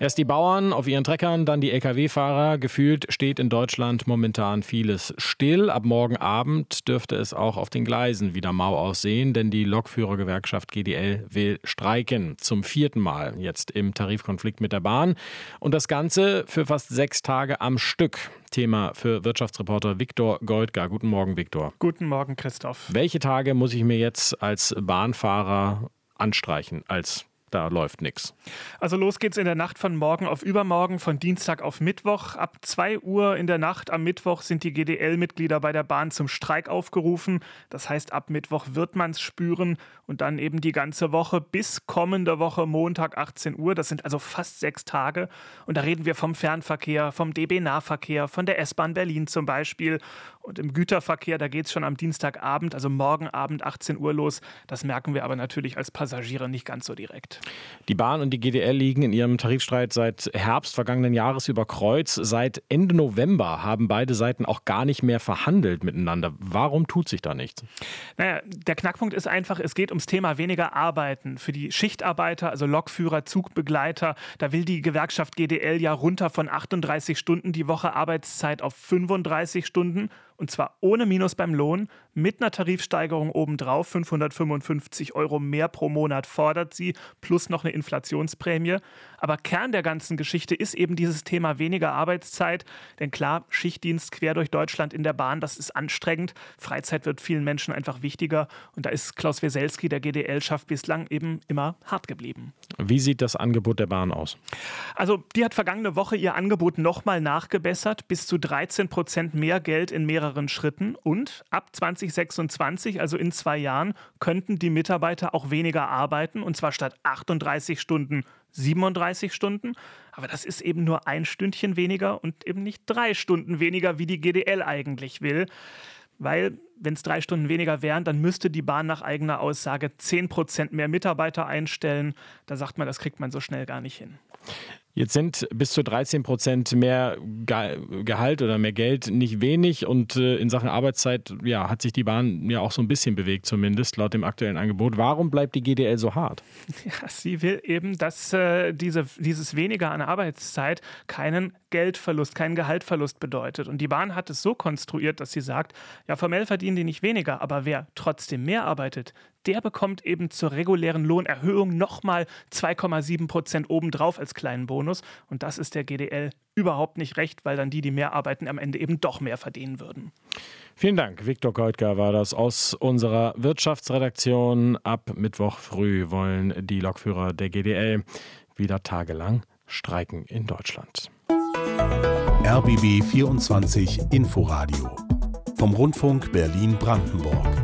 Erst die Bauern auf ihren Treckern, dann die Lkw-Fahrer. Gefühlt steht in Deutschland momentan vieles still. Ab morgen Abend dürfte es auch auf den Gleisen wieder mau aussehen, denn die Lokführergewerkschaft GDL will streiken. Zum vierten Mal jetzt im Tarifkonflikt mit der Bahn. Und das Ganze für fast sechs Tage am Stück. Thema für Wirtschaftsreporter Viktor Goldgar. Guten Morgen, Viktor. Guten Morgen, Christoph. Welche Tage muss ich mir jetzt als Bahnfahrer anstreichen, als da läuft nichts. Also los geht's in der Nacht von morgen auf übermorgen, von Dienstag auf Mittwoch. Ab 2 Uhr in der Nacht am Mittwoch sind die GDL-Mitglieder bei der Bahn zum Streik aufgerufen. Das heißt, ab Mittwoch wird man's spüren und dann eben die ganze Woche bis kommende Woche Montag 18 Uhr. Das sind also fast sechs Tage. Und da reden wir vom Fernverkehr, vom DB-Nahverkehr, von der S-Bahn Berlin zum Beispiel. Und im Güterverkehr, da geht's schon am Dienstagabend, also morgen Abend 18 Uhr los. Das merken wir aber natürlich als Passagiere nicht ganz so direkt. Die Bahn und die GDL liegen in ihrem Tarifstreit seit Herbst vergangenen Jahres über Kreuz. Seit Ende November haben beide Seiten auch gar nicht mehr verhandelt miteinander. Warum tut sich da nichts? Naja, der Knackpunkt ist einfach, es geht ums Thema weniger Arbeiten. Für die Schichtarbeiter, also Lokführer, Zugbegleiter, da will die Gewerkschaft GDL ja runter von 38 Stunden die Woche Arbeitszeit auf 35 Stunden und zwar ohne Minus beim Lohn, mit einer Tarifsteigerung obendrauf, 555 Euro mehr pro Monat fordert sie, plus noch eine Inflationsprämie. Aber Kern der ganzen Geschichte ist eben dieses Thema weniger Arbeitszeit. Denn klar, Schichtdienst quer durch Deutschland in der Bahn, das ist anstrengend. Freizeit wird vielen Menschen einfach wichtiger. Und da ist Klaus Weselski, der GDL-Schaff, bislang eben immer hart geblieben. Wie sieht das Angebot der Bahn aus? Also, die hat vergangene Woche ihr Angebot nochmal nachgebessert. Bis zu 13 Prozent mehr Geld in mehreren Schritten. Und ab 2026, also in zwei Jahren, könnten die Mitarbeiter auch weniger arbeiten. Und zwar statt 38 Stunden 37 Stunden. Aber das ist eben nur ein Stündchen weniger und eben nicht drei Stunden weniger, wie die GDL eigentlich will. Weil, wenn es drei Stunden weniger wären, dann müsste die Bahn nach eigener Aussage 10 Prozent mehr Mitarbeiter einstellen. Da sagt man, das kriegt man so schnell gar nicht hin. Jetzt sind bis zu 13 Prozent mehr Gehalt oder mehr Geld nicht wenig und äh, in Sachen Arbeitszeit ja, hat sich die Bahn ja auch so ein bisschen bewegt, zumindest laut dem aktuellen Angebot. Warum bleibt die GDL so hart? Ja, sie will eben, dass äh, diese, dieses weniger an Arbeitszeit keinen Geldverlust, keinen Gehaltverlust bedeutet. Und die Bahn hat es so konstruiert, dass sie sagt, ja, formell verdienen die nicht weniger, aber wer trotzdem mehr arbeitet, der bekommt eben zur regulären Lohnerhöhung nochmal 2,7 Prozent obendrauf als kleinen Bonus. Und das ist der GDL überhaupt nicht recht, weil dann die, die mehr arbeiten, am Ende eben doch mehr verdienen würden. Vielen Dank. Viktor Keutger war das aus unserer Wirtschaftsredaktion. Ab Mittwoch früh wollen die Lokführer der GDL wieder tagelang streiken in Deutschland. RBB 24 Inforadio vom Rundfunk Berlin-Brandenburg.